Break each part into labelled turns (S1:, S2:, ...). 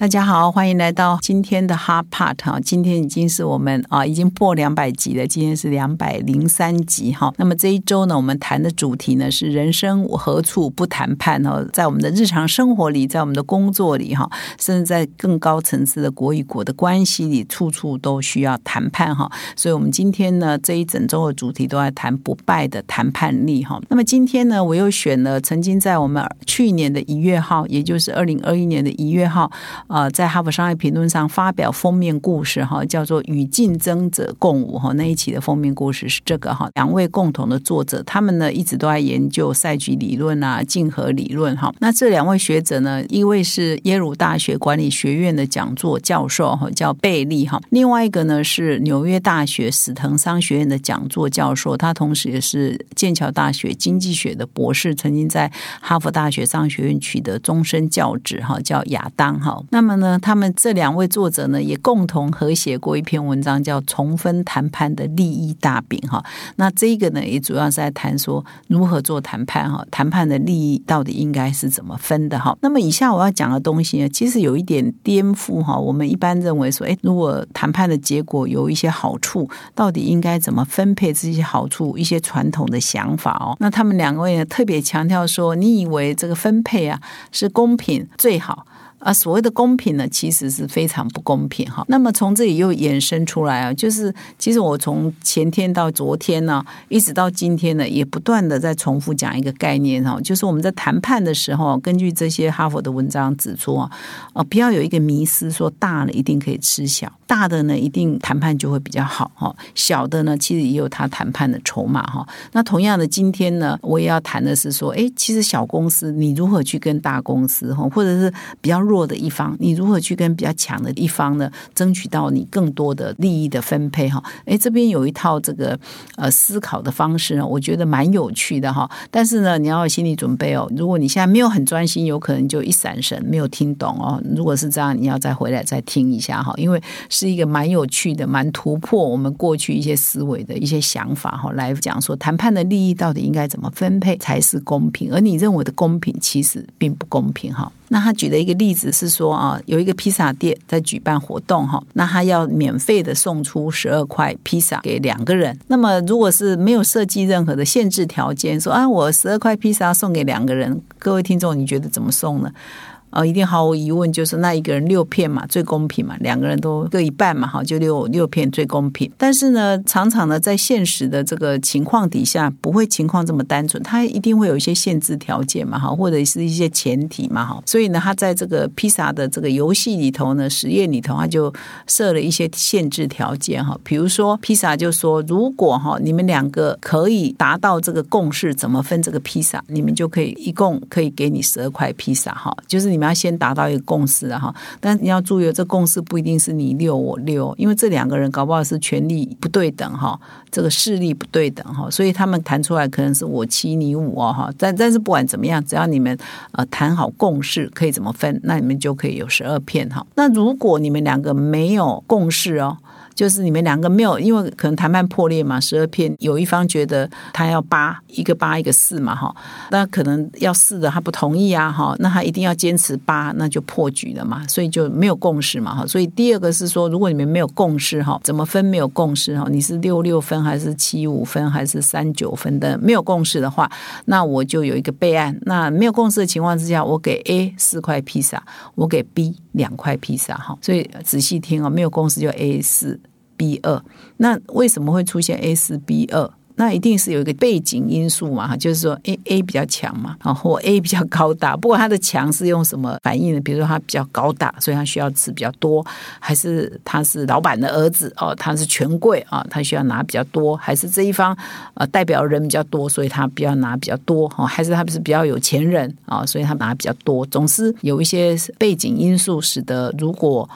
S1: 大家好，欢迎来到今天的 Hard Part 哈。今天已经是我们啊，已经破两百集了。今天是两百零三集哈。那么这一周呢，我们谈的主题呢是人生何处不谈判哦。在我们的日常生活里，在我们的工作里哈，甚至在更高层次的国与国的关系里，处处都需要谈判哈。所以，我们今天呢这一整周的主题都在谈不败的谈判力哈。那么今天呢，我又选了曾经在我们去年的一月号，也就是二零二一年的一月号。呃，在《哈佛商业评论》上发表封面故事哈，叫做《与竞争者共舞》哈。那一期的封面故事是这个哈，两位共同的作者，他们呢一直都在研究赛局理论啊、竞合理论哈。那这两位学者呢，一位是耶鲁大学管理学院的讲座教授哈，叫贝利哈；另外一个呢是纽约大学史腾商学院的讲座教授，他同时也是剑桥大学经济学的博士，曾经在哈佛大学商学院取得终身教职哈，叫亚当哈。那那么呢，他们这两位作者呢，也共同合写过一篇文章，叫《重分谈判的利益大饼》哈。那这个呢，也主要是在谈说如何做谈判哈，谈判的利益到底应该是怎么分的哈。那么以下我要讲的东西呢，其实有一点颠覆哈。我们一般认为说，哎，如果谈判的结果有一些好处，到底应该怎么分配这些好处？一些传统的想法哦。那他们两位呢，特别强调说，你以为这个分配啊是公平最好。啊，所谓的公平呢，其实是非常不公平哈。那么从这里又衍生出来啊，就是其实我从前天到昨天呢，一直到今天呢，也不断的在重复讲一个概念哈，就是我们在谈判的时候，根据这些哈佛的文章指出啊，啊，不要有一个迷思，说大了一定可以吃小，大的呢一定谈判就会比较好哈，小的呢其实也有他谈判的筹码哈。那同样的，今天呢，我也要谈的是说，哎，其实小公司你如何去跟大公司哈，或者是比较。弱的一方，你如何去跟比较强的一方呢，争取到你更多的利益的分配哈？哎，这边有一套这个呃思考的方式呢，我觉得蛮有趣的哈。但是呢，你要有心理准备哦。如果你现在没有很专心，有可能就一闪神没有听懂哦。如果是这样，你要再回来再听一下哈，因为是一个蛮有趣的、蛮突破我们过去一些思维的一些想法哈。来讲说谈判的利益到底应该怎么分配才是公平，而你认为的公平其实并不公平哈。那他举的一个例子是说啊，有一个披萨店在举办活动哈，那他要免费的送出十二块披萨给两个人。那么如果是没有设计任何的限制条件，说啊，我十二块披萨送给两个人，各位听众，你觉得怎么送呢？呃，一定毫无疑问，就是那一个人六片嘛，最公平嘛，两个人都各一半嘛，哈，就六六片最公平。但是呢，常常呢，在现实的这个情况底下，不会情况这么单纯，它一定会有一些限制条件嘛，哈，或者是一些前提嘛，哈。所以呢，他在这个披萨的这个游戏里头呢，实验里头，他就设了一些限制条件，哈，比如说披萨就说，如果哈你们两个可以达到这个共识，怎么分这个披萨，你们就可以一共可以给你十二块披萨，哈，就是你。你们要先达到一个共识哈，但你要注意，这共识不一定是你六我六，因为这两个人搞不好是权力不对等哈，这个势力不对等哈，所以他们谈出来可能是我七你五哦哈，但但是不管怎么样，只要你们呃谈好共识，可以怎么分，那你们就可以有十二片哈。那如果你们两个没有共识哦。就是你们两个没有，因为可能谈判破裂嘛，十二片有一方觉得他要八，一个八一个四嘛，哈，那可能要四的他不同意啊，哈，那他一定要坚持八，那就破局了嘛，所以就没有共识嘛，哈，所以第二个是说，如果你们没有共识哈，怎么分没有共识哈，你是六六分还是七五分还是三九分的没有共识的话，那我就有一个备案，那没有共识的情况之下，我给 A 四块披萨，我给 B 两块披萨，哈，所以仔细听哦，没有公司就 A 四。B 二，那为什么会出现 A 四 B 二？那一定是有一个背景因素嘛，就是说 A A 比较强嘛，然后 A 比较高大。不过它的强是用什么反应呢？比如说他比较高大，所以他需要吃比较多，还是他是老板的儿子哦，他是权贵啊，他需要拿比较多，还是这一方呃代表人比较多，所以他比较拿比较多哈，还是他不是比较有钱人啊，所以他拿比较多。总是有一些背景因素，使得如果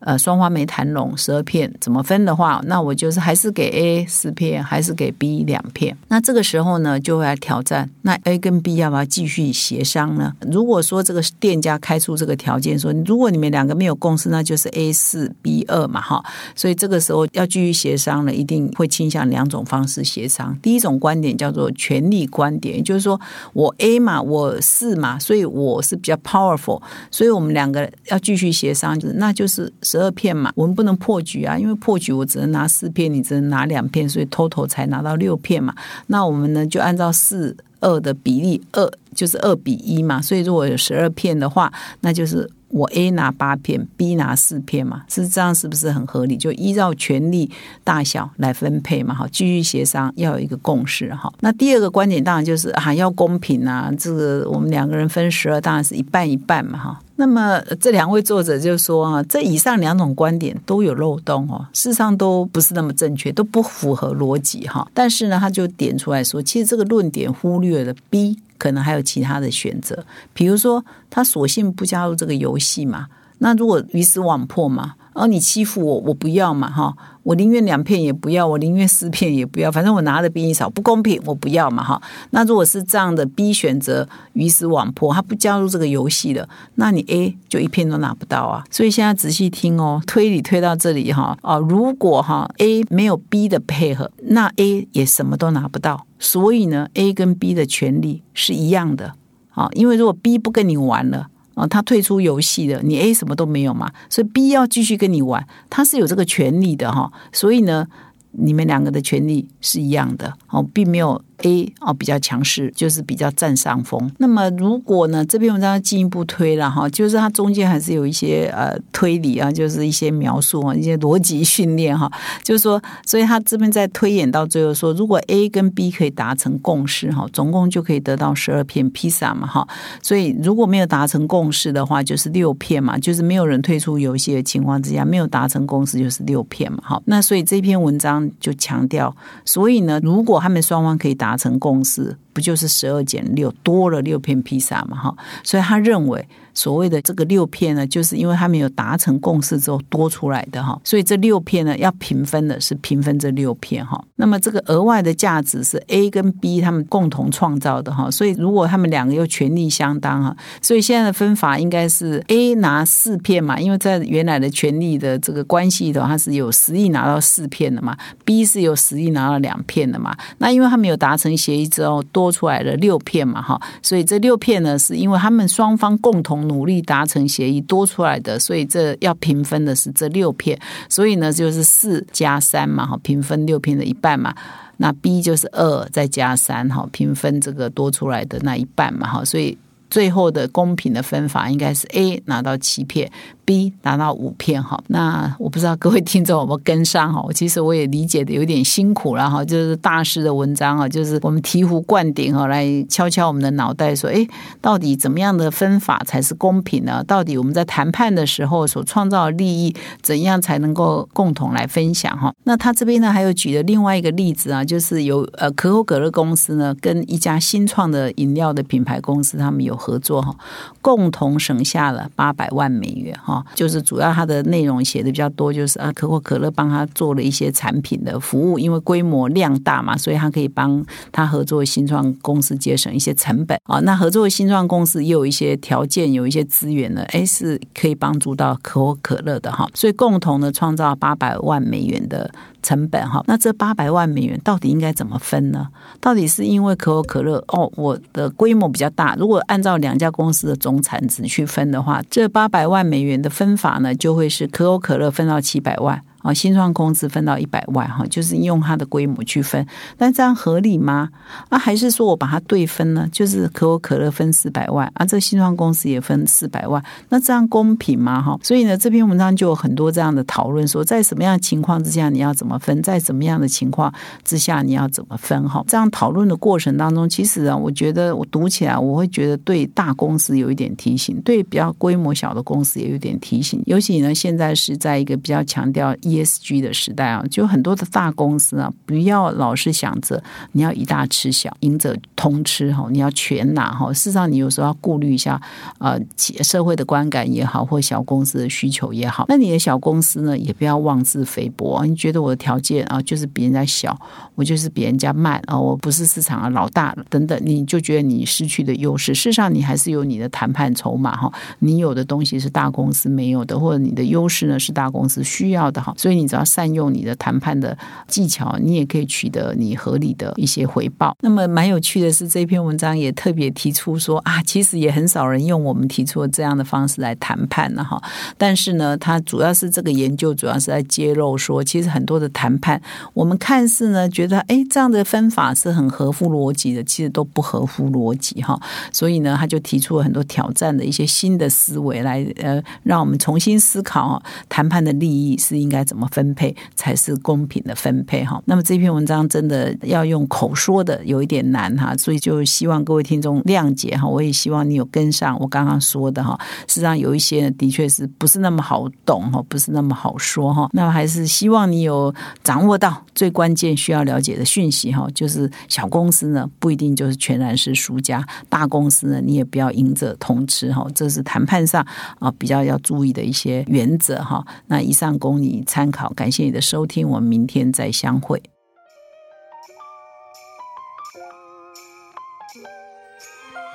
S1: 呃，双方没谈拢，十二片怎么分的话，那我就是还是给 A 四片，还是给 B 两片。那这个时候呢，就会来挑战，那 A 跟 B 要不要继续协商呢？如果说这个店家开出这个条件，说如果你们两个没有共识，那就是 A 四 B 二嘛，哈。所以这个时候要继续协商了，一定会倾向两种方式协商。第一种观点叫做权力观点，也就是说我 A 嘛，我四嘛，所以我是比较 powerful，所以我们两个要继续协商，就是那就是。十二片嘛，我们不能破局啊，因为破局我只能拿四片，你只能拿两片，所以 total 才拿到六片嘛。那我们呢就按照四二的比例，二就是二比一嘛。所以如果有十二片的话，那就是我 A 拿八片，B 拿四片嘛，是这样是不是很合理？就依照权力大小来分配嘛，好，继续协商要有一个共识哈。那第二个观点当然就是啊，要公平啊，这个我们两个人分十二，当然是一半一半嘛哈。那么这两位作者就说啊，这以上两种观点都有漏洞哦，事实上都不是那么正确，都不符合逻辑哈。但是呢，他就点出来说，其实这个论点忽略了 B 可能还有其他的选择，比如说他索性不加入这个游戏嘛，那如果鱼死网破嘛。而，你欺负我，我不要嘛，哈，我宁愿两片也不要，我宁愿四片也不要，反正我拿的比你少，不公平，我不要嘛，哈。那如果是这样的 B 选择鱼死网破，他不加入这个游戏了，那你 A 就一片都拿不到啊。所以现在仔细听哦，推理推到这里哈，哦，如果哈 A 没有 B 的配合，那 A 也什么都拿不到。所以呢，A 跟 B 的权利是一样的啊，因为如果 B 不跟你玩了。啊，他退出游戏了，你 A 什么都没有嘛，所以 B 要继续跟你玩，他是有这个权利的哈，所以呢，你们两个的权利是一样的哦，并没有。A 哦比较强势，就是比较占上风。那么如果呢这篇文章进一步推了哈，就是它中间还是有一些呃推理啊，就是一些描述啊，一些逻辑训练哈。就是说，所以他这边在推演到最后说，如果 A 跟 B 可以达成共识哈，总共就可以得到十二片披萨嘛哈。所以如果没有达成共识的话，就是六片嘛，就是没有人退出游戏的情况之下，没有达成共识就是六片嘛哈。那所以这篇文章就强调，所以呢，如果他们双方可以达达成共识，不就是十二减六多了六片披萨嘛？哈，所以他认为。所谓的这个六片呢，就是因为他们有达成共识之后多出来的哈，所以这六片呢要平分的是平分这六片哈。那么这个额外的价值是 A 跟 B 他们共同创造的哈，所以如果他们两个又权力相当哈，所以现在的分法应该是 A 拿四片嘛，因为在原来的权力的这个关系的话是有实力拿到四片的嘛，B 是有实力拿到两片的嘛。那因为他们有达成协议之后多多出来了六片嘛哈，所以这六片呢是因为他们双方共同。努力达成协议多出来的，所以这要平分的是这六片，所以呢就是四加三嘛，哈，平分六片的一半嘛。那 B 就是二再加三，哈，平分这个多出来的那一半嘛，哈，所以最后的公平的分法应该是 A 拿到七片。B 拿到五片哈，那我不知道各位听众有没有跟上哈。其实我也理解的有点辛苦了哈，就是大师的文章啊，就是我们醍醐灌顶哈，来敲敲我们的脑袋，说哎，到底怎么样的分法才是公平呢？到底我们在谈判的时候所创造的利益，怎样才能够共同来分享哈？那他这边呢，还有举了另外一个例子啊，就是有呃可口可乐公司呢，跟一家新创的饮料的品牌公司，他们有合作哈，共同省下了八百万美元哈。就是主要它的内容写的比较多，就是啊，可口可乐帮他做了一些产品的服务，因为规模量大嘛，所以他可以帮他合作新创公司节省一些成本啊。那合作新创公司也有一些条件，有一些资源呢，哎，是可以帮助到可口可乐的哈。所以共同的创造八百万美元的。成本哈，那这八百万美元到底应该怎么分呢？到底是因为可口可乐哦，我的规模比较大，如果按照两家公司的总产值去分的话，这八百万美元的分法呢，就会是可口可乐分到七百万。啊，新创公司分到一百万哈，就是用它的规模去分，但这样合理吗？啊，还是说我把它对分呢？就是可口可乐分四百万，啊，这新创公司也分四百万，那这样公平吗？哈，所以呢，这篇文章就有很多这样的讨论，说在什么样的情况之下你要怎么分，在什么样的情况之下你要怎么分？哈，这样讨论的过程当中，其实啊，我觉得我读起来我会觉得对大公司有一点提醒，对比较规模小的公司也有点提醒，尤其呢，现在是在一个比较强调。ESG 的时代啊，就很多的大公司啊，不要老是想着你要以大吃小，赢者通吃哈，你要全拿哈。事实上，你有时候要顾虑一下呃，社会的观感也好，或小公司的需求也好。那你的小公司呢，也不要妄自菲薄，你觉得我的条件啊，就是比人家小，我就是比人家慢啊，我不是市场的老大等等，你就觉得你失去的优势。事实上，你还是有你的谈判筹码哈，你有的东西是大公司没有的，或者你的优势呢是大公司需要的哈，所以你只要善用你的谈判的技巧，你也可以取得你合理的一些回报。那么蛮有趣的是，这篇文章也特别提出说啊，其实也很少人用我们提出的这样的方式来谈判了哈。但是呢，它主要是这个研究主要是在揭露说，其实很多的谈判，我们看似呢觉得哎这样的分法是很合乎逻辑的，其实都不合乎逻辑哈。所以呢，他就提出了很多挑战的一些新的思维来呃，让我们重新思考谈判的利益是应该怎么分配才是公平的分配哈。那么这篇文章真的要用口说的有一点难哈，所以就希望各位听众谅解哈。我也希望你有跟上我刚刚说的哈。实际上有一些的确是不是那么好懂哈，不是那么好说哈。那还是希望你有掌握到最关键需要了解的讯息哈，就是小公司呢不一定就是全然是输家，大公司呢你也不要赢者通吃哈。这是谈判上啊比较要注意的一些原则哈。那以上供你参参考，感谢你的收听，我们明天再相会。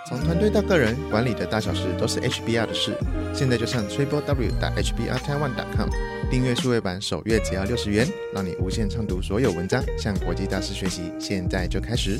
S2: 从团队到个人，管理的大小事都是 HBR 的事。现在就上 triple w 打 HBR Taiwan com 订阅数位版，首月只要六十元，让你无限畅读所有文章，向国际大师学习。现在就开始。